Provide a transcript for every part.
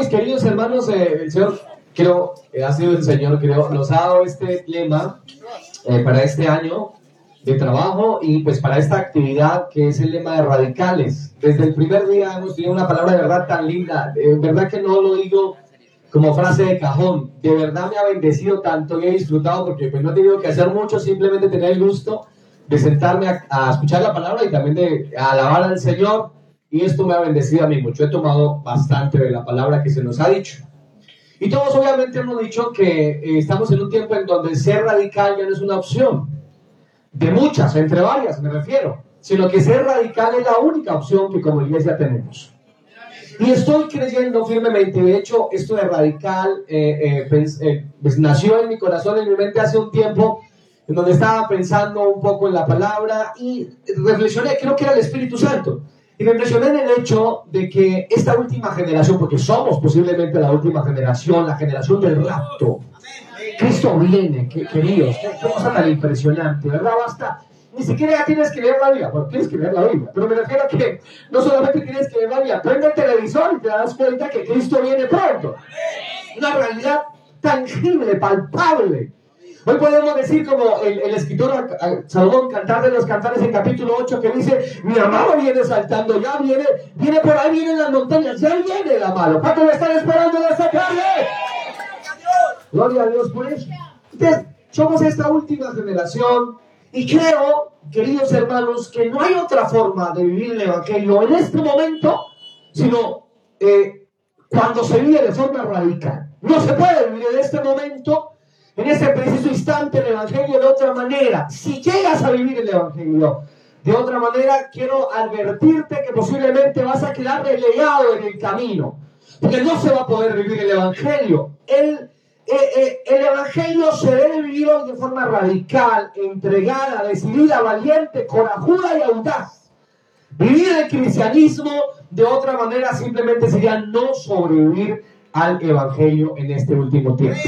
mis queridos hermanos, eh, el Señor, creo, eh, ha sido el Señor, creo, nos ha dado este lema eh, para este año de trabajo y pues para esta actividad que es el lema de radicales. Desde el primer día hemos tenido una palabra de verdad tan linda, de verdad que no lo digo como frase de cajón, de verdad me ha bendecido tanto y he disfrutado porque pues no he tenido que hacer mucho, simplemente tener el gusto de sentarme a, a escuchar la palabra y también de alabar al Señor y esto me ha bendecido a mí mucho. He tomado bastante de la palabra que se nos ha dicho. Y todos obviamente hemos dicho que eh, estamos en un tiempo en donde ser radical ya no es una opción. De muchas, entre varias me refiero. Sino que ser radical es la única opción que como iglesia tenemos. Y estoy creyendo firmemente, de hecho, esto de radical eh, eh, pues, nació en mi corazón, en mi mente hace un tiempo, en donde estaba pensando un poco en la palabra y reflexioné, creo que era el Espíritu Santo. Y me impresioné en el hecho de que esta última generación, porque somos posiblemente la última generación, la generación del rapto, Cristo viene, queridos, qué, cosa tan impresionante, ¿verdad? Basta, ni siquiera tienes que leer la Biblia, bueno, tienes que leer la Biblia, pero me refiero a que no solamente tienes que leer la Biblia, prende el televisor y te das cuenta que Cristo viene pronto. Una realidad tangible, palpable. Hoy podemos decir como el, escritor Salomón, cantar de los cantares en capítulo 8, que dice, mi amado viene saltando, ya viene, viene por ahí, viene en las montañas, ya viene el amado. ¿Cuánto me están esperando de esta tarde? Gloria a Dios por eso. Entonces, somos esta última generación y creo, queridos hermanos, que no hay otra forma de vivir el Evangelio en este momento, sino eh, cuando se vive de forma radical. No se puede vivir en este momento en ese preciso instante el Evangelio de otra manera. Si llegas a vivir el Evangelio de otra manera, quiero advertirte que posiblemente vas a quedar relegado en el camino, porque no se va a poder vivir el Evangelio. El, eh, eh, el Evangelio se debe vivir de forma radical, entregada, decidida, valiente, corajuda y audaz. Vivir el cristianismo de otra manera simplemente sería no sobrevivir al Evangelio en este último tiempo.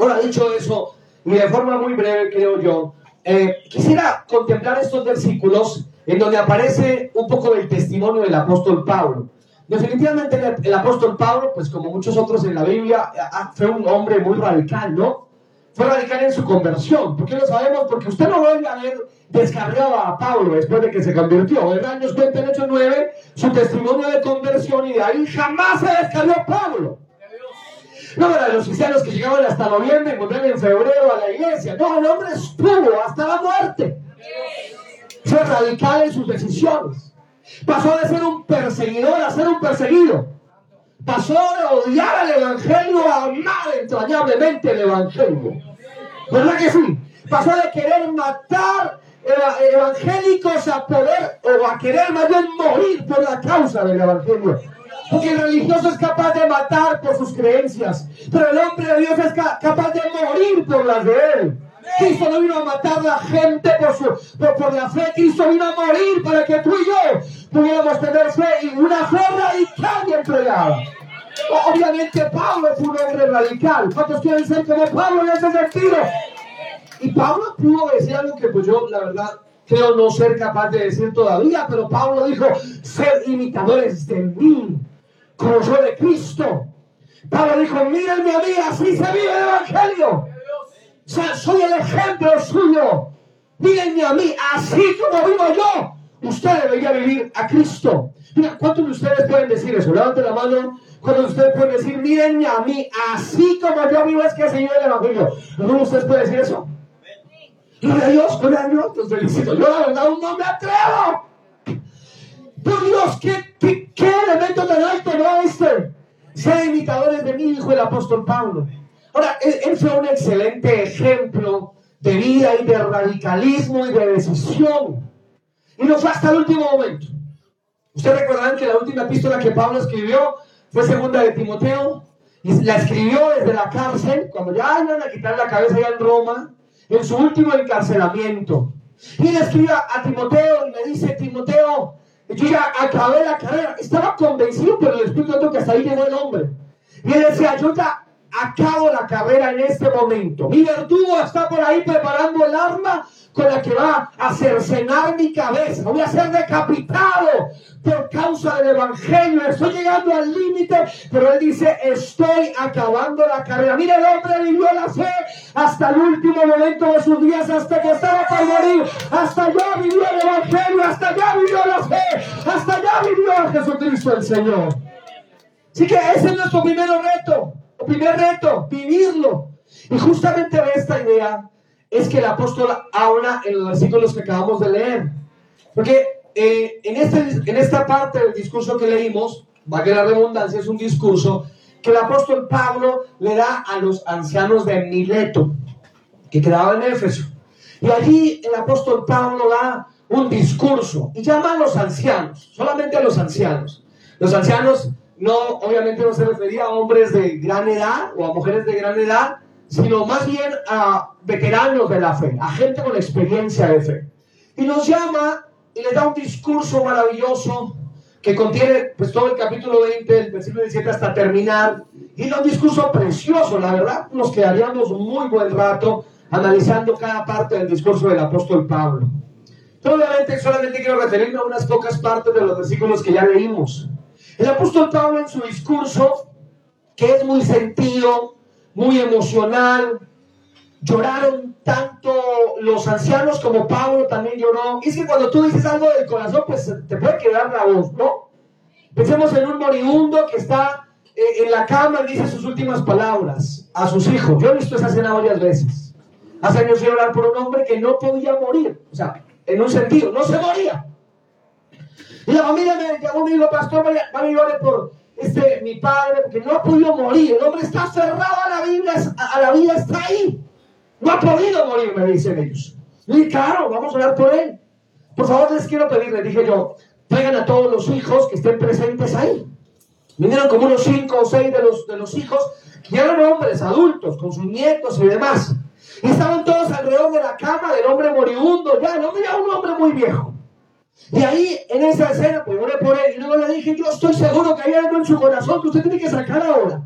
Ahora, dicho eso, y de forma muy breve, creo yo, eh, quisiera contemplar estos versículos en donde aparece un poco del testimonio del apóstol Pablo. Definitivamente el, apóstol Pablo, pues como muchos otros en la Biblia, fue un hombre muy radical, ¿no? Fue radical en su conversión. ¿Por qué lo sabemos? Porque usted no vuelve a ver descargado a Pablo después de que se convirtió. ¿Verdad? Nos cuenta en Hechos 9 su testimonio de conversión y de ahí jamás se descargó Pablo. No era de los cristianos que llegaban hasta noviembre y volvían en febrero a la iglesia. No, el hombre estuvo hasta la muerte. Fue radical en sus decisiones. Pasó de ser un perseguidor a ser un perseguido. Pasó de odiar al Evangelio a amar entrañablemente el Evangelio. ¿Verdad que sí? Pasó de querer matar evangélicos a poder, o a querer más bien morir por la causa del Evangelio. Porque el religioso es capaz de matar por sus creencias, pero el hombre de Dios es capaz de morir por las de él. Cristo no vino a matar a la gente por, su, por, la fe, Cristo vino a morir para que tú y yo pudiéramos tener fe y una fe radical y entregada. Obviamente Pablo fue un hombre radical. ¿Cuántos quieren ser como Pablo en ese sentido? Y Pablo pudo decir algo que pues yo la verdad creo no ser capaz de decir todavía, pero Pablo dijo, ser imitadores de mí como yo de Cristo. Pablo dijo, mírenme a mí, así se vive el Evangelio. O sea, soy el ejemplo suyo. Mírenme a mí, así como vivo yo. Usted debería vivir a Cristo. Mira, ¿cuántos de ustedes pueden decir eso? Levanten la mano. ¿Cuántos de ustedes pueden decir, mírenme a mí, así como yo vivo es que se vive el Evangelio? ¿Alguno de ustedes puede decir eso? Gloria a Dios, gloria a Dios, los felicito. Yo la verdad no me atrevo. Por Dios, ¿qué, qué, qué elemento tan alto no este? Sean imitadores de mí, dijo el apóstol Pablo. Ahora, él, fue un excelente ejemplo de vida y de radicalismo y de decisión. Y no fue hasta el último momento. Ustedes recordarán que la última epístola que Pablo escribió fue segunda de Timoteo. Y la escribió desde la cárcel, cuando ya iban a quitar la cabeza ya en Roma, en su último encarcelamiento. Y él escribe a Timoteo y me dice, Timoteo, yo ya acabé la carrera. Estaba convencido, pero el Espíritu Santo que hasta ahí llegó el hombre. Y él decía, yo ya acabo la carrera en este momento. Mi verdugo está por ahí preparando el arma con la que va a cercenar mi cabeza. Voy a ser decapitado por causa del Evangelio. Estoy llegando al límite, pero él dice, estoy acabando la carrera. Mira, el hombre vivió la fe hasta el último momento de sus días, hasta que estaba para morir. Hasta allá vivió el Evangelio, hasta allá vivió la fe, hasta allá vivió a Jesucristo el Señor. Así que ese es nuestro primer reto, el primer reto, vivirlo. Y justamente de esta idea es que el apóstol habla en los versículos que acabamos de leer. Porque eh, en, este, en esta parte del discurso que leímos, va que la redundancia es un discurso que el apóstol Pablo le da a los ancianos de Mileto, que quedaba en Éfeso. Y allí el apóstol Pablo da un discurso y llama a los ancianos, solamente a los ancianos. Los ancianos no, obviamente no se refería a hombres de gran edad o a mujeres de gran edad, sino más bien a veteranos de la fe, a gente con experiencia de fe. Y nos llama y le da un discurso maravilloso que contiene pues todo el capítulo 20, el versículo 17 hasta terminar, y da un discurso precioso, la verdad, nos quedaríamos muy buen rato analizando cada parte del discurso del apóstol Pablo. Pero obviamente solamente quiero referirme a unas pocas partes de los versículos que ya leímos. El apóstol Pablo en su discurso, que es muy sentido, muy emocional. Lloraron tanto los ancianos como Pablo también lloró. Y es que cuando tú dices algo del corazón, pues te puede quedar la voz, ¿no? Pensemos en un moribundo que está eh, en la cama y dice sus últimas palabras a sus hijos. Yo he visto esa escena varias veces. Hace años iba a hablar por un hombre que no podía morir. O sea, en un sentido, no se moría. Y la familia me llamó y me dijo, pastor, vaya, vaya por este, mi padre, porque no ha podido morir. El hombre está cerrado a la Biblia, a la vida está ahí. No ha podido morir, me dicen ellos. Y claro, vamos a hablar por él. Por favor, les quiero pedir, les dije yo, traigan a todos los hijos que estén presentes ahí. Vinieron como unos cinco o seis de los, de los hijos, que eran hombres adultos, con sus nietos y demás. Y estaban todos alrededor de la cama del hombre moribundo, ya, no era un hombre muy viejo. Y ahí, en esa escena, pues oré por él y luego le dije, yo estoy seguro que hay algo en su corazón que usted tiene que sacar ahora.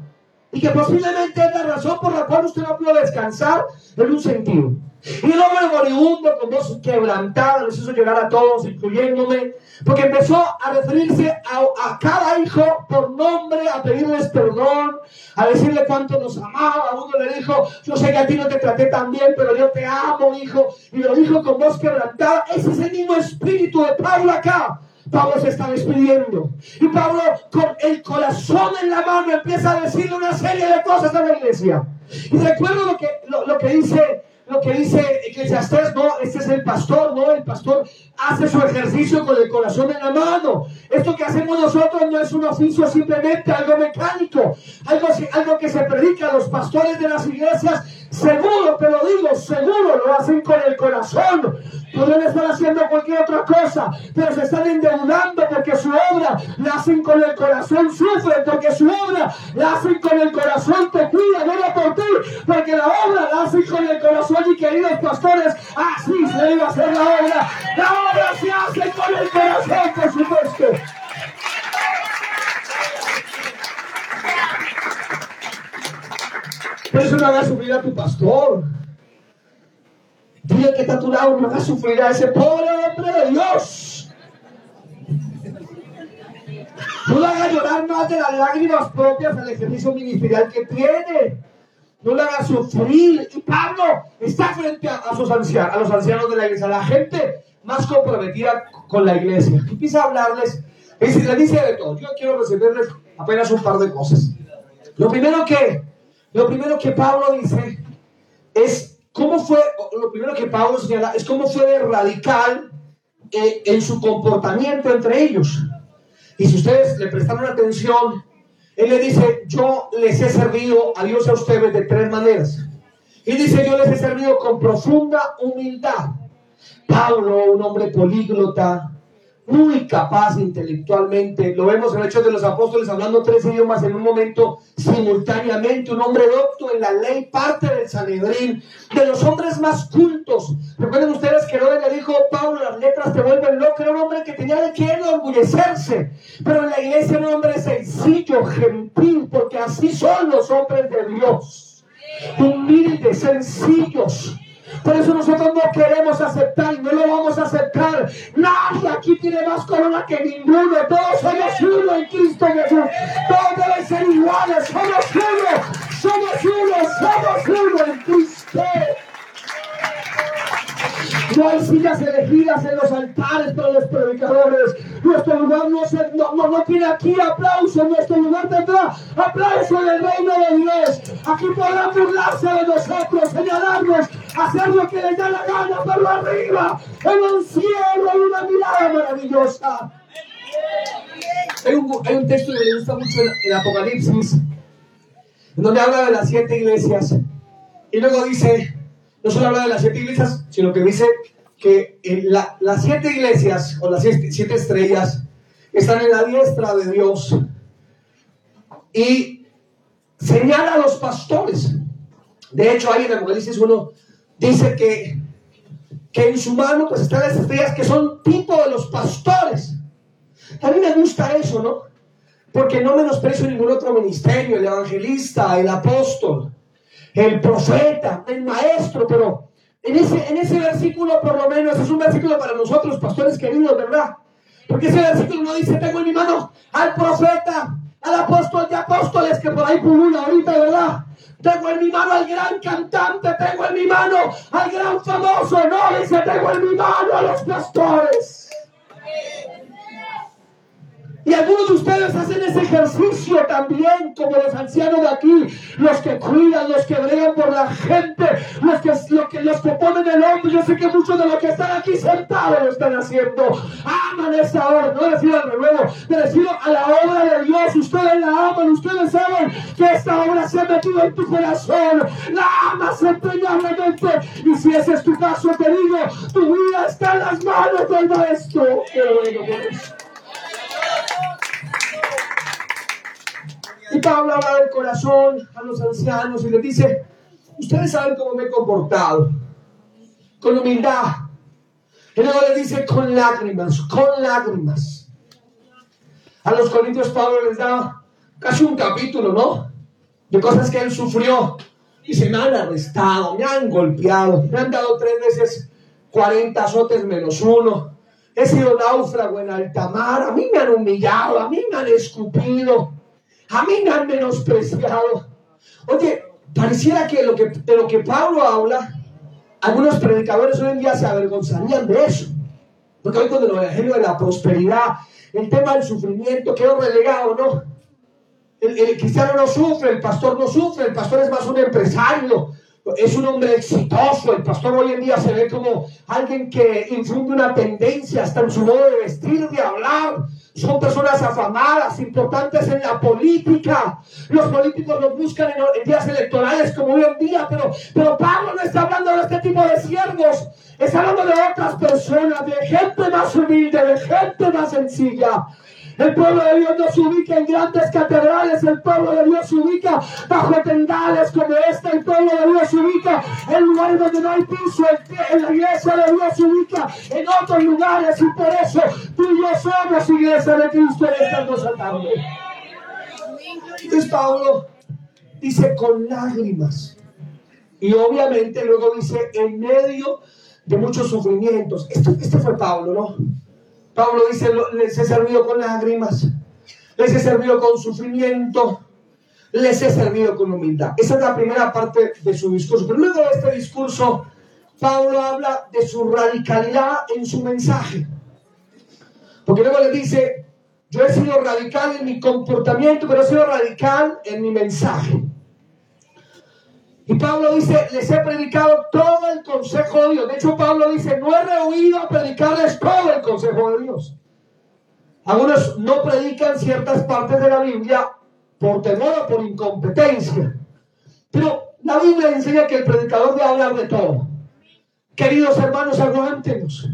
Y que posiblemente es la razón por la cual usted no pudo descansar en un sentido. Y el hombre moribundo, con voz quebrantada, les hizo llegar a todos, incluyéndome, porque empezó a referirse a, cada hijo por nombre, a pedirles perdón, a decirle cuánto nos amaba. A uno le dijo, yo sé que a ti no te traté tan bien, pero yo te amo, hijo. Y lo dijo con voz quebrantada. Ese es el mismo espíritu de Pablo acá. Pablo se está despidiendo. Y Pablo, con el corazón en la mano, empieza a decirle una serie de cosas a la iglesia. Y recuerdo lo que, lo que dice lo que dice Eclesiastés, no, este es el pastor, no, el pastor hace su ejercicio con el corazón en la mano. Esto que hacemos nosotros no es un oficio simplemente algo mecánico, algo, algo que se predica a los pastores de las iglesias, seguro, te lo digo, seguro lo hacen con el corazón. Podrían estar haciendo cualquier otra cosa, pero se están endeudando porque su obra la hacen con el corazón, sufren porque su obra la hacen con el corazón, te cuida, no por ti, porque la obra la hacen con el corazón. Y queridos pastores, A tu lado, no hagas sufrir a ese pobre hombre de Dios. No le hagas llorar más de las lágrimas propias al ejercicio ministerial que tiene. No le hagas sufrir. Y Pablo está frente a, sus ancianos, a los ancianos de la iglesia, a la gente más comprometida con la iglesia. Empieza a hablarles, y le dice de todo. Yo quiero resolverles apenas un par de cosas. Lo primero que, lo primero que Pablo dice es cómo fue, lo primero que Pablo señala es cómo fue de radical eh, en su comportamiento entre ellos. Y si ustedes le prestaron atención, él le dice, yo les he servido a Dios a ustedes de tres maneras. Y dice, yo les he servido con profunda humildad. Pablo, un hombre políglota, muy capaz intelectualmente. Lo vemos en el hecho de los apóstoles hablando tres idiomas en un momento simultáneamente. Un hombre docto en la ley, parte del Sanedrín, de los hombres más cultos. Recuerden ustedes que Herodes le dijo, Pablo, las letras te vuelven loco. Era un hombre que tenía de qué enorgullecerse. Pero en la iglesia era un hombre sencillo, gentil, porque así son los hombres de Dios. Humildes, sencillos Por eso nosotros no queremos aceptar y no lo vamos a aceptar. Nadie aquí tiene más corona que ninguno. Todos somos uno en Cristo Jesús. Todos deben ser iguales. Somos uno. Somos uno. Somos uno en Cristo. No hay sillas elegidas en los altares para los predicadores. Nuestro lugar no, se, no, no, tiene aquí aplauso. Nuestro lugar tendrá aplauso en el reino de Dios. Aquí podrán burlarse de nosotros, señalarnos, hacer lo que les da la gana, pero arriba, en el cielo, hay una mirada maravillosa. Hay un, hay un texto que me gusta mucho en, Apocalipsis, donde habla de las siete iglesias. Y luego dice, no solo habla de las siete iglesias, sino que dice que las siete iglesias o las siete, estrellas están en la diestra de Dios y señala a los pastores. De hecho, ahí en Apocalipsis uno dice que, que en su mano pues están las estrellas que son tipo de los pastores. A mí me gusta eso, ¿no? Porque no menosprecio ningún otro ministerio, el evangelista, el apóstol el profeta, el maestro, pero en ese, en ese versículo por lo menos es un versículo para nosotros, pastores queridos, ¿verdad? Porque ese versículo no dice, tengo en mi mano al profeta, al apóstol de apóstoles que por ahí pulula ahorita, ¿verdad? Tengo en mi mano al gran cantante, tengo en mi mano al gran famoso, no, dice, tengo en mi mano a los pastores. Y algunos de ustedes hacen ese ejercicio también, como los ancianos de aquí, los que cuidan, los que bregan por la gente, los que, los que, los que ponen el hombro. Yo sé que muchos de los que están aquí sentados lo están haciendo. Aman esa obra, no les al renuevo, me refiero a la obra de Dios. Ustedes la aman, ustedes saben que esta obra se ha metido en tu corazón. La amas empeñablemente. Y si ese es tu caso, te digo, tu vida está en las manos del Maestro. Qué bueno Y Pablo habla del corazón a los ancianos y les dice, ustedes saben cómo me he comportado, con humildad. Y luego les dice, con lágrimas, con lágrimas. A los corintios Pablo les da casi un capítulo, ¿no? De cosas que él sufrió. Y se me han arrestado, me han golpeado, me han dado tres veces 40 azotes menos uno. He sido náufrago en alta mar, a mí me han humillado, a mí me han escupido. A mí me han menospreciado. Oye, pareciera que, lo que de lo que Pablo habla, algunos predicadores hoy en día se avergonzarían de eso. Porque hoy con el evangelio de la prosperidad, el tema del sufrimiento quedó relegado, ¿no? El, el, cristiano no sufre, el pastor no sufre, el pastor es más un empresario, es un hombre exitoso. El pastor hoy en día se ve como alguien que infunde una tendencia hasta en su modo de vestir, de hablar. Son personas afamadas, importantes en la política. Los políticos los buscan en, días electorales como hoy en día, pero, pero Pablo no está hablando de este tipo de siervos. Está hablando de otras personas, de gente más humilde, de gente más sencilla. El pueblo de Dios no se ubica en grandes catedrales, el pueblo de Dios se ubica bajo tendales como esta, el pueblo de Dios se ubica en lugares donde no hay piso, en la iglesia de Dios se ubica en otros lugares y por eso tú y yo somos iglesia de Cristo en esta cosa tarde. Entonces Pablo dice con lágrimas y obviamente luego dice en medio de muchos sufrimientos. este fue Pablo, ¿no? Pablo dice, les he servido con lágrimas, les he servido con sufrimiento, les he servido con humildad. Esa es la primera parte de su discurso. Pero luego de este discurso, Pablo habla de su radicalidad en su mensaje. Porque luego le dice, yo he sido radical en mi comportamiento, pero he sido radical en mi mensaje. Y Pablo dice, les he predicado todo el consejo de Dios. De hecho, Pablo dice, no he rehuido a predicarles todo el consejo de Dios. Algunos no predican ciertas partes de la Biblia por temor o por incompetencia. Pero la Biblia enseña que el predicador debe hablar de todo. Queridos hermanos, aguántenos.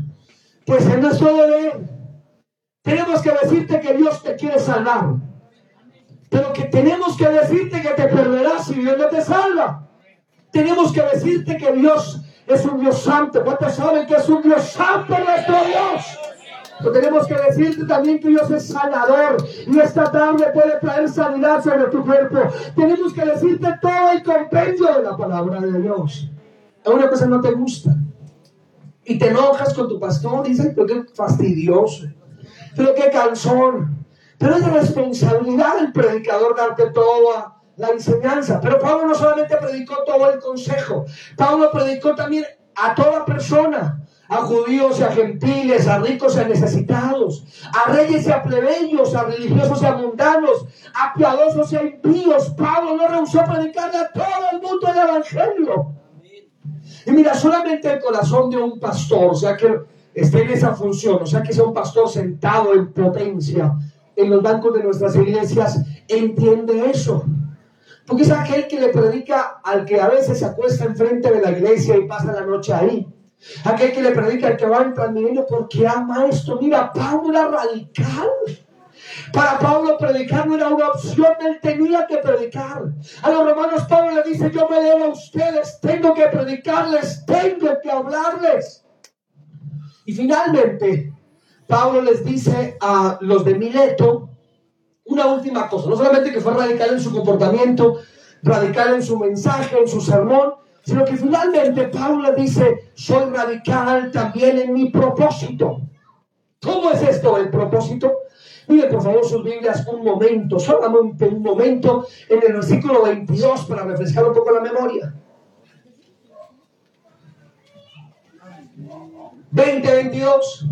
Pues en no es todo él. Tenemos que decirte que Dios te quiere salvar. Pero que tenemos que decirte que te perderás si Dios no te salva tenemos que decirte que Dios es un Dios santo. ¿Cuántos saben que es un Dios santo nuestro Dios? Pero tenemos que decirte también que Dios es sanador y esta tarde puede traer sanidad sobre tu cuerpo. Tenemos que decirte todo el compendio de la palabra de Dios. una cosa no te gusta. Y te enojas con tu pastor y dices, pero qué fastidioso, pero qué cansón. Pero es responsabilidad del predicador darte toda la enseñanza. Pero Pablo no solamente predicó todo el consejo, Pablo predicó también a toda persona a judíos y a gentiles, a ricos y a necesitados, a reyes y a plebeyos, a religiosos y a mundanos, a piadosos y a impíos. Pablo no rehusó predicarle a todo el mundo el Evangelio. Y mira, solamente el corazón de un pastor, o sea que esté en esa función, o sea que sea un pastor sentado en potencia en los bancos de nuestras iglesias, entiende eso. Porque es aquel que le predica al que a veces se acuesta enfrente de la iglesia y pasa la noche ahí. Aquel que le predica al que va en Transmilenio porque ama esto. Mira, Pablo era radical. Para Pablo predicar no era una opción, él tenía que predicar. A los romanos Pablo le dice, yo me debo a ustedes, tengo que predicarles, tengo que hablarles. Y finalmente, Pablo les dice a los de Mileto una última cosa, no solamente que fue radical en su comportamiento, radical en su mensaje, en su sermón, sino que finalmente Pablo dice, soy radical también en mi propósito. ¿Cómo es esto el propósito? Mire por favor sus Biblias un momento, solamente un momento en el versículo 22 para refrescar un poco la memoria. 20, 22.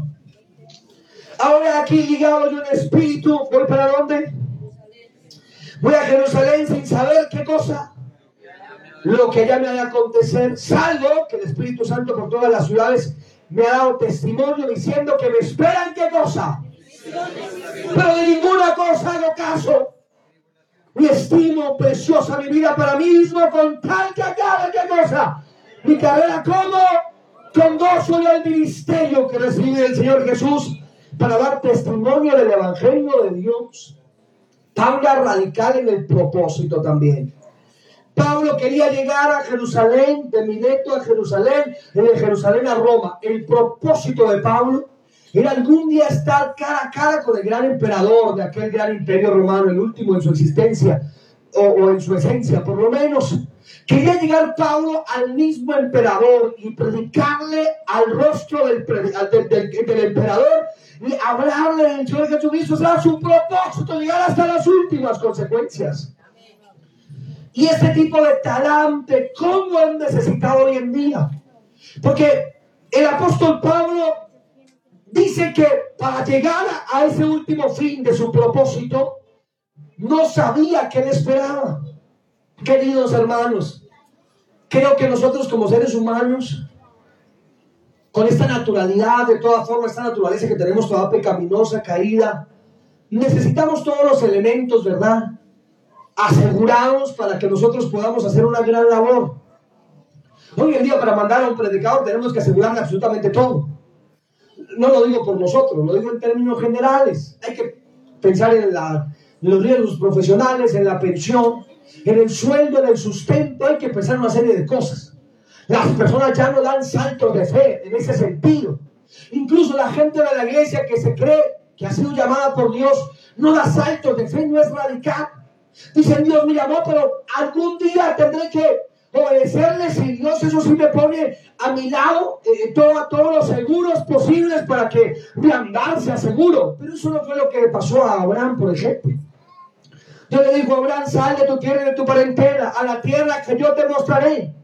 Ahora aquí ligado yo en espíritu, ¿voy para dónde? Voy a Jerusalén sin saber qué cosa lo que ya me haya acontecer, salvo que el Espíritu Santo por todas las ciudades me ha dado testimonio diciendo que me esperan qué cosa. Pero de ninguna cosa hago caso. Mi estimo preciosa mi vida para mí mismo con tal que acabe qué cosa. Mi carrera como con gozo y el ministerio que recibí del Señor Jesús para dar testimonio del Evangelio de Dios. Tan radical en el propósito también. Pablo quería llegar a Jerusalén, de Mileto a Jerusalén, de Jerusalén a Roma. El propósito de Pablo era algún día estar cara a cara con el gran emperador de aquel gran imperio romano, el último en su existencia, o, en su esencia, por lo menos. Quería llegar Pablo al mismo emperador y predicarle al rostro del, emperador y hablarle del Señor Jesucristo. Será su propósito llegar hasta las últimas consecuencias. Y ese tipo de talante, ¿cómo han necesitado hoy en día? Porque el apóstol Pablo dice que para llegar a ese último fin de su propósito, no sabía qué le esperaba. Queridos hermanos, creo que nosotros como seres humanos, con esta naturalidad, de toda forma, esta naturaleza que tenemos toda pecaminosa, caída, necesitamos todos los elementos, ¿verdad? asegurados para que nosotros podamos hacer una gran labor. Hoy en día para mandar a un predicador tenemos que asegurarle absolutamente todo. No lo digo por nosotros, lo digo en términos generales. Hay que pensar en, los riesgos profesionales, en la pensión, en el sueldo, en el sustento. Hay que en una serie de cosas. Las personas ya no dan saltos de fe en ese sentido. Incluso la gente de la iglesia que se cree que ha sido llamada por Dios no da saltos de fe, no es radical. Dicen, Dios me llamó, pero algún día tendré que obedecerle si Dios eso sí me pone a mi lado eh, todo, todos los seguros posibles para que mi andar sea seguro. Pero eso no fue lo que le pasó a Abraham, por ejemplo. Yo le digo a Abraham, sal de tu tierra y de tu parentela, a la tierra que yo te mostraré.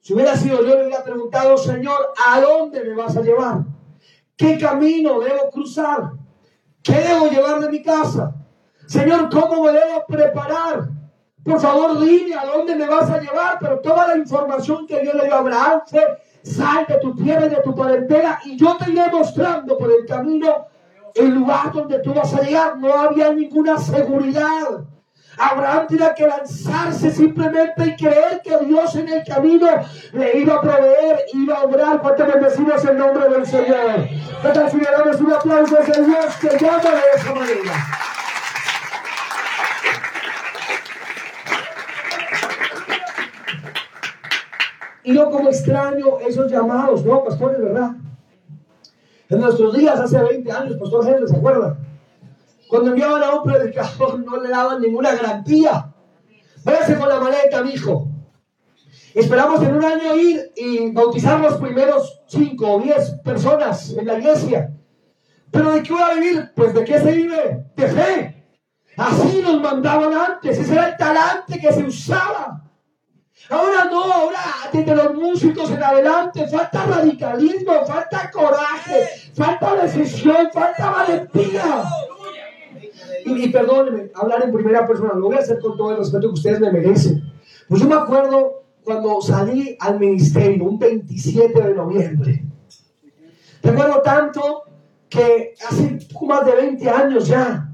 Si hubiera sido yo, le hubiera preguntado, Señor, ¿a dónde me vas a llevar? ¿Qué camino debo cruzar? ¿Qué debo llevar de mi casa? Señor, ¿cómo me debo preparar? Por favor, dime a dónde me vas a llevar. Pero toda la información que Dios le dio a Abraham fue, sal de tu tierra y de tu parentela y yo te iré mostrando por el camino el lugar donde tú vas a llegar. No había ninguna seguridad. Abraham tenía que lanzarse simplemente y creer que Dios en el camino le iba a proveer, iba a obrar. ¿Cuántos bendecimos el nombre del Señor? ¿Qué tal si le un aplauso a Dios que llama de esa manera? Y yo como extraño esos llamados, ¿no, pastores, verdad? En nuestros días, hace 20 años, Pastor Henry, ¿se acuerda? Cuando enviaban a un predicador no le daban ninguna garantía. Váyase con la maleta, mi hijo. Esperamos en un año ir y bautizar los primeros cinco o diez personas en la iglesia. ¿Pero de qué voy a vivir? Pues de qué se vive? De fe. Así nos mandaban antes. Ese era el talante que se usaba. Ahora no, ahora desde los músicos en adelante falta radicalismo, falta coraje, falta decisión, falta valentía. Y, y perdónenme, hablar en primera persona, lo voy a hacer con todo el respeto que ustedes me merecen. Pues yo me acuerdo cuando salí al ministerio, un 27 de noviembre. Recuerdo tanto que hace más de 20 años ya,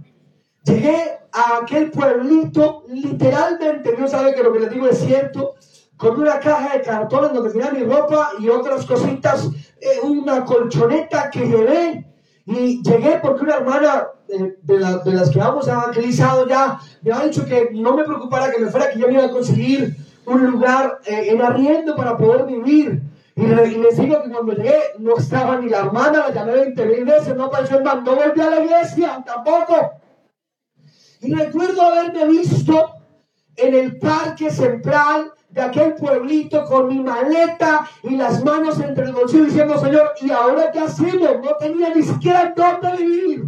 llegué a aquel pueblito, literalmente, Dios sabe que lo que les digo es cierto, con una caja de cartones donde tenía mi ropa y otras cositas, eh, una colchoneta que llevé. Y llegué porque una hermana de, de, las que vamos evangelizado ya me ha dicho que no me preocupara que me fuera, que yo me iba a conseguir un lugar eh, en arriendo para poder vivir. Y, les digo que cuando llegué no estaba ni la hermana, la llamé 20 mil veces, no apareció el man, no volví a la iglesia tampoco. Y recuerdo haberme visto en el parque central de aquel pueblito con mi maleta y las manos entre el bolsillo diciendo, Señor, ¿y ahora qué hacemos? No tenía ni siquiera dónde vivir.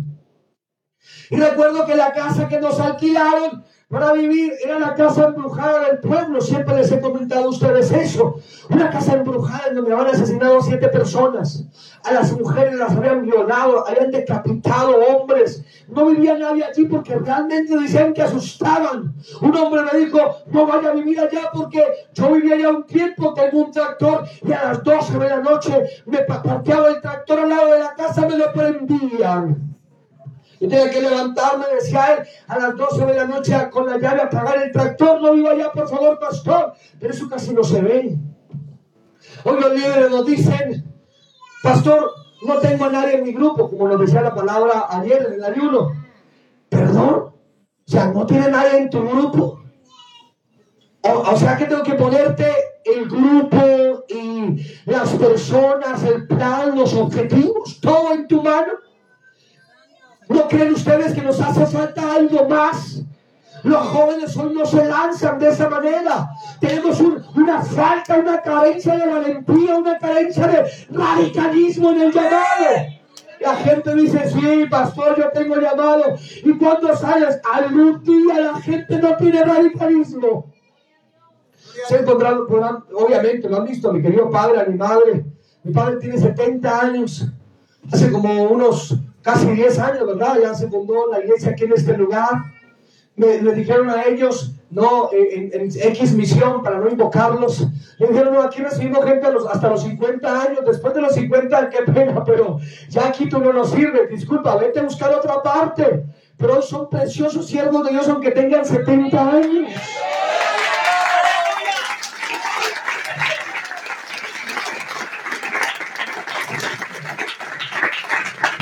Y recuerdo que la casa que nos alquilaron para vivir era la casa embrujada del pueblo. Siempre les he comentado a ustedes eso. Una casa embrujada en donde habían asesinado siete personas. A las mujeres las habían violado, habían decapitado hombres. No vivía nadie allí porque realmente decían que asustaban. Un hombre me dijo, no vaya a vivir allá porque yo vivía allá un tiempo, tengo un tractor y a las 12 de la noche me parqueaba el tractor al lado de la casa, me lo prendían. Yo tenía que levantarme, decía él, a las 12 de la noche con la llave a apagar el tractor. No iba allá, por favor, pastor. Pero eso casi no se ve. Hoy los líderes nos dicen, pastor, no tengo a nadie en mi grupo, como nos decía la palabra ayer en el ayuno. Perdón. O sea, no tiene nadie en tu grupo. O, o sea que tengo que ponerte el grupo y las personas, el plan, los objetivos, todo en tu mano. ¿No creen ustedes que nos hace falta algo más? Los jóvenes hoy no se lanzan de esa manera. Tenemos una falta, una carencia de valentía, una carencia de radicalismo en el llamado. La gente dice, sí, pastor, yo tengo llamado. Y cuando sales, algún día la gente no tiene radicalismo. Se encontrado, obviamente, lo han visto, mi querido padre, a mi madre. Mi padre tiene 70 años. Hace como unos casi 10 años, ¿verdad? Ya se fundó la iglesia aquí en este lugar. Me, le dijeron a ellos, no, en, X misión, para no invocarlos, le dijeron, no, aquí recibimos gente hasta los 50 años, después de los 50, qué pena, pero ya aquí tú no nos sirves, disculpa, vete a buscar otra parte. Pero son preciosos siervos de Dios aunque tengan 70 años.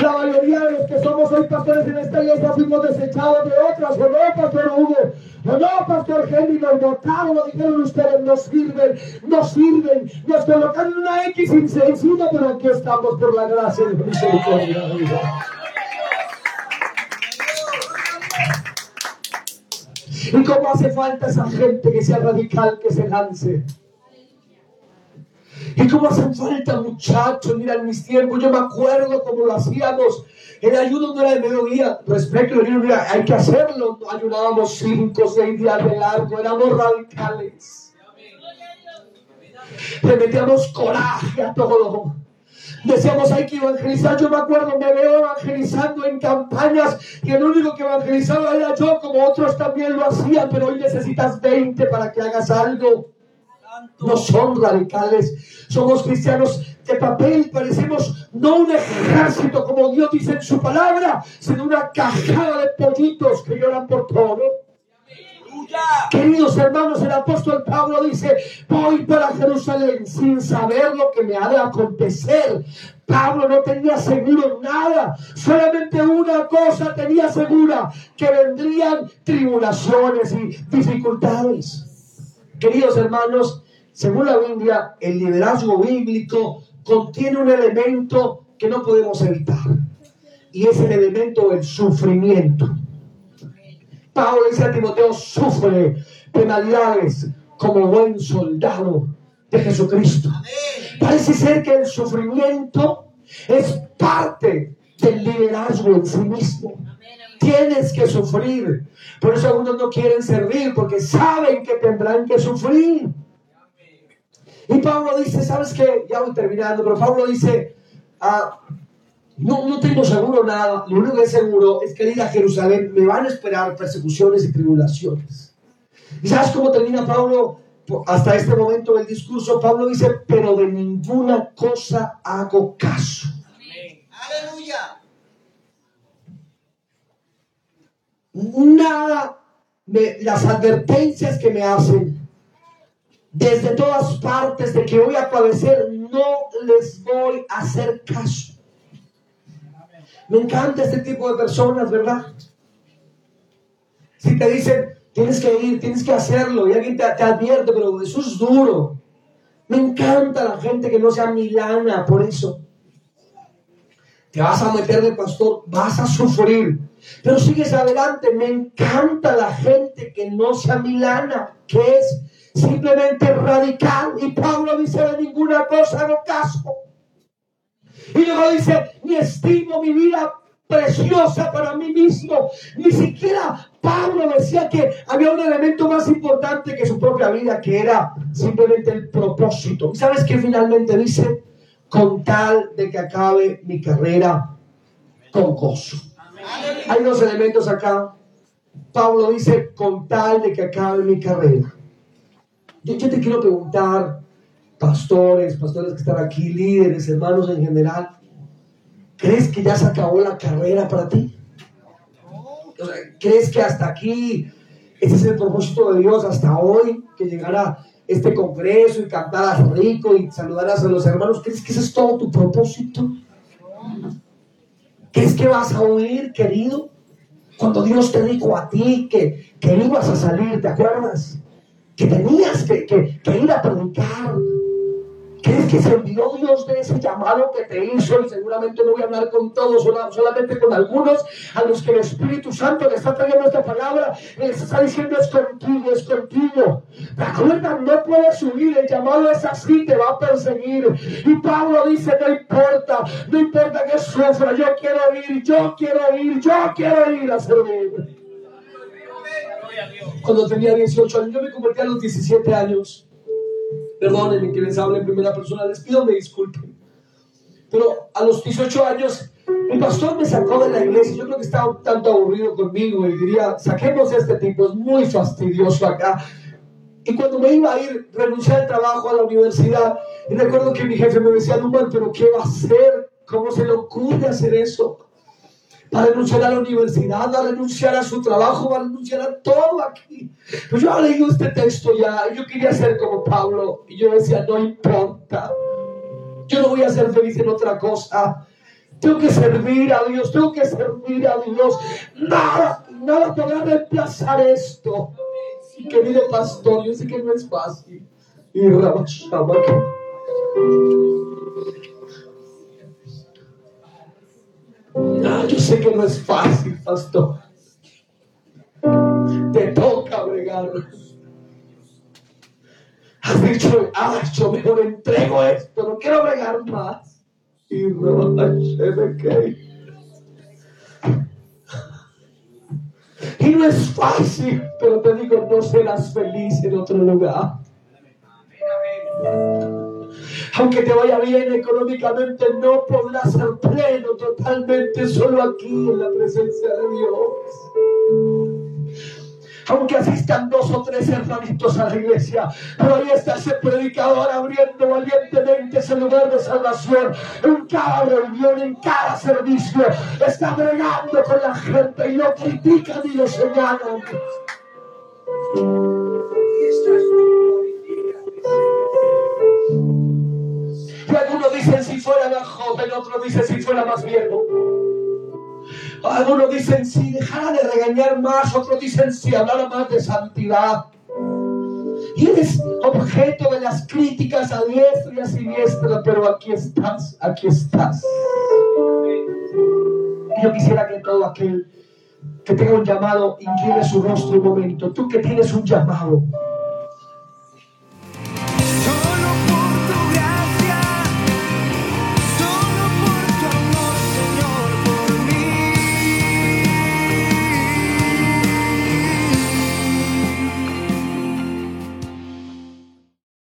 La mayoría de los que somos hoy pastores en esta iglesia fuimos desechados de otras, o no, pastor Hugo, o no, pastor Henry, nos votaron, lo dijeron ustedes, no sirven, no sirven, nos colocaron una X encima, pero aquí estamos por la gracia de misericordia. Y cómo hace falta esa gente que sea radical, que se lance. Y cómo hacen falta muchachos, mira, mis tiempos yo me acuerdo cómo lo hacíamos. El ayuno no era de mediodía, respecto mira, hay que hacerlo. Ayunábamos cinco, seis días de largo, éramos radicales. Le metíamos coraje a todo. Decíamos, hay que evangelizar. Yo me acuerdo, me veo evangelizando en campañas que el único que evangelizaba era yo, como otros también lo hacían, pero hoy necesitas 20 para que hagas algo no son radicales, somos cristianos de papel, parecemos no un ejército como Dios dice en su palabra, sino una cajada de pollitos que lloran por todo. Queridos hermanos, el apóstol Pablo dice, voy para Jerusalén sin saber lo que me ha de acontecer. Pablo no tenía seguro nada, solamente una cosa tenía segura, que vendrían tribulaciones y dificultades. Queridos hermanos, según la Biblia, el liderazgo bíblico contiene un elemento que no podemos evitar. Y es el elemento del sufrimiento. Pablo dice a Timoteo, sufre penalidades como buen soldado de Jesucristo. Parece ser que el sufrimiento es parte del liderazgo en sí mismo. Tienes que sufrir. Por eso algunos no quieren servir porque saben que tendrán que sufrir. Y Pablo dice, ¿sabes qué? Ya voy terminando, pero Pablo dice, ah, no, no tengo seguro nada. Lo único que es seguro es que ir a Jerusalén me van a esperar persecuciones y tribulaciones. ¿Y sabes cómo termina Pablo? Hasta este momento del discurso, Pablo dice, pero de ninguna cosa hago caso. Aleluya. Nada, las advertencias que me hacen desde todas partes de que voy a padecer, no les voy a hacer caso. Me encanta este tipo de personas, ¿verdad? Si te dicen, tienes que ir, tienes que hacerlo, y alguien te, te advierte, pero eso es duro. Me encanta la gente que no sea milana por eso. Te vas a meter de pastor, vas a sufrir, pero sigues adelante. Me encanta la gente que no sea milana, que es simplemente radical. Y Pablo dice de ninguna cosa no caso. Y luego dice, ni estimo mi vida preciosa para mí mismo. Ni siquiera Pablo decía que había un elemento más importante que su propia vida, que era simplemente el propósito. ¿Y sabes qué finalmente dice? Con tal de que acabe mi carrera con gozo. Hay dos elementos acá. Pablo dice, con tal de que acabe mi carrera. Yo, te quiero preguntar, pastores, pastores que están aquí, líderes, hermanos en general, ¿crees que ya se acabó la carrera para ti? ¿Crees que hasta aquí, ese es el propósito de Dios, hasta hoy, que llegara este congreso y cantaras rico y saludaras a los hermanos? ¿Crees que ese es todo tu propósito? ¿Crees que vas a huir, querido? Cuando Dios te dijo a ti que, que ibas a salir, ¿te acuerdas? Que tenías que, que, ir a predicar, ¿Crees que se olvidó Dios de ese llamado que te hizo? Y seguramente no voy a hablar con todos, solamente con algunos a los que el Espíritu Santo le está trayendo esta palabra y les está diciendo es contigo, es contigo. Recuerda, no puedes subir, el llamado es así, te va a perseguir. Y Pablo dice, no importa, no importa que sufra, yo quiero ir, yo quiero ir, yo quiero ir a servir. Cuando tenía 18 años, yo me convertí a los 17 años. Perdónenme que les hable en primera persona, les pido me disculpen. Pero a los 18 años, el pastor me sacó de la iglesia. Yo creo que estaba un tanto aburrido conmigo y diría, saquemos a este tipo, es muy fastidioso acá. Y cuando me iba a ir, renuncié al trabajo a la universidad. Y recuerdo que mi jefe me decía, Lumar, pero ¿qué va a hacer? ¿Cómo se le ocurre hacer eso? Va a renunciar a la universidad, va a renunciar a su trabajo, va a renunciar a todo aquí. Pues yo leído este texto ya, yo quería ser como Pablo, y yo decía, no importa, yo no voy a ser feliz en otra cosa. Tengo que servir a Dios, tengo que servir a Dios. Nada, nada podrá reemplazar esto. Querido pastor, yo sé que no es fácil. Y Rabashama, Ah, yo sé que no es fácil, pastor. Te toca bregar. Has dicho, ah, yo mejor entrego esto, no quiero bregar más. Y no, Y no es fácil, pero te digo, no serás feliz en otro lugar aunque te vaya bien económicamente, no podrás ser pleno totalmente solo aquí en la presencia de Dios. Aunque asistan dos o tres hermanitos a la iglesia, pero ahí está ese predicador abriendo valientemente ese lugar de salvación en cada reunión, en cada servicio. Está bregando con la gente y no critica ni lo señalan. Más joven, otros dicen si fuera más viejo. Algunos dicen si dejara de regañar más, otros dicen si hablara más de santidad. Y eres objeto de las críticas a diestra y a siniestra, pero aquí estás, aquí estás. Yo quisiera que todo aquel que tenga un llamado incline su rostro un momento. Tú que tienes un llamado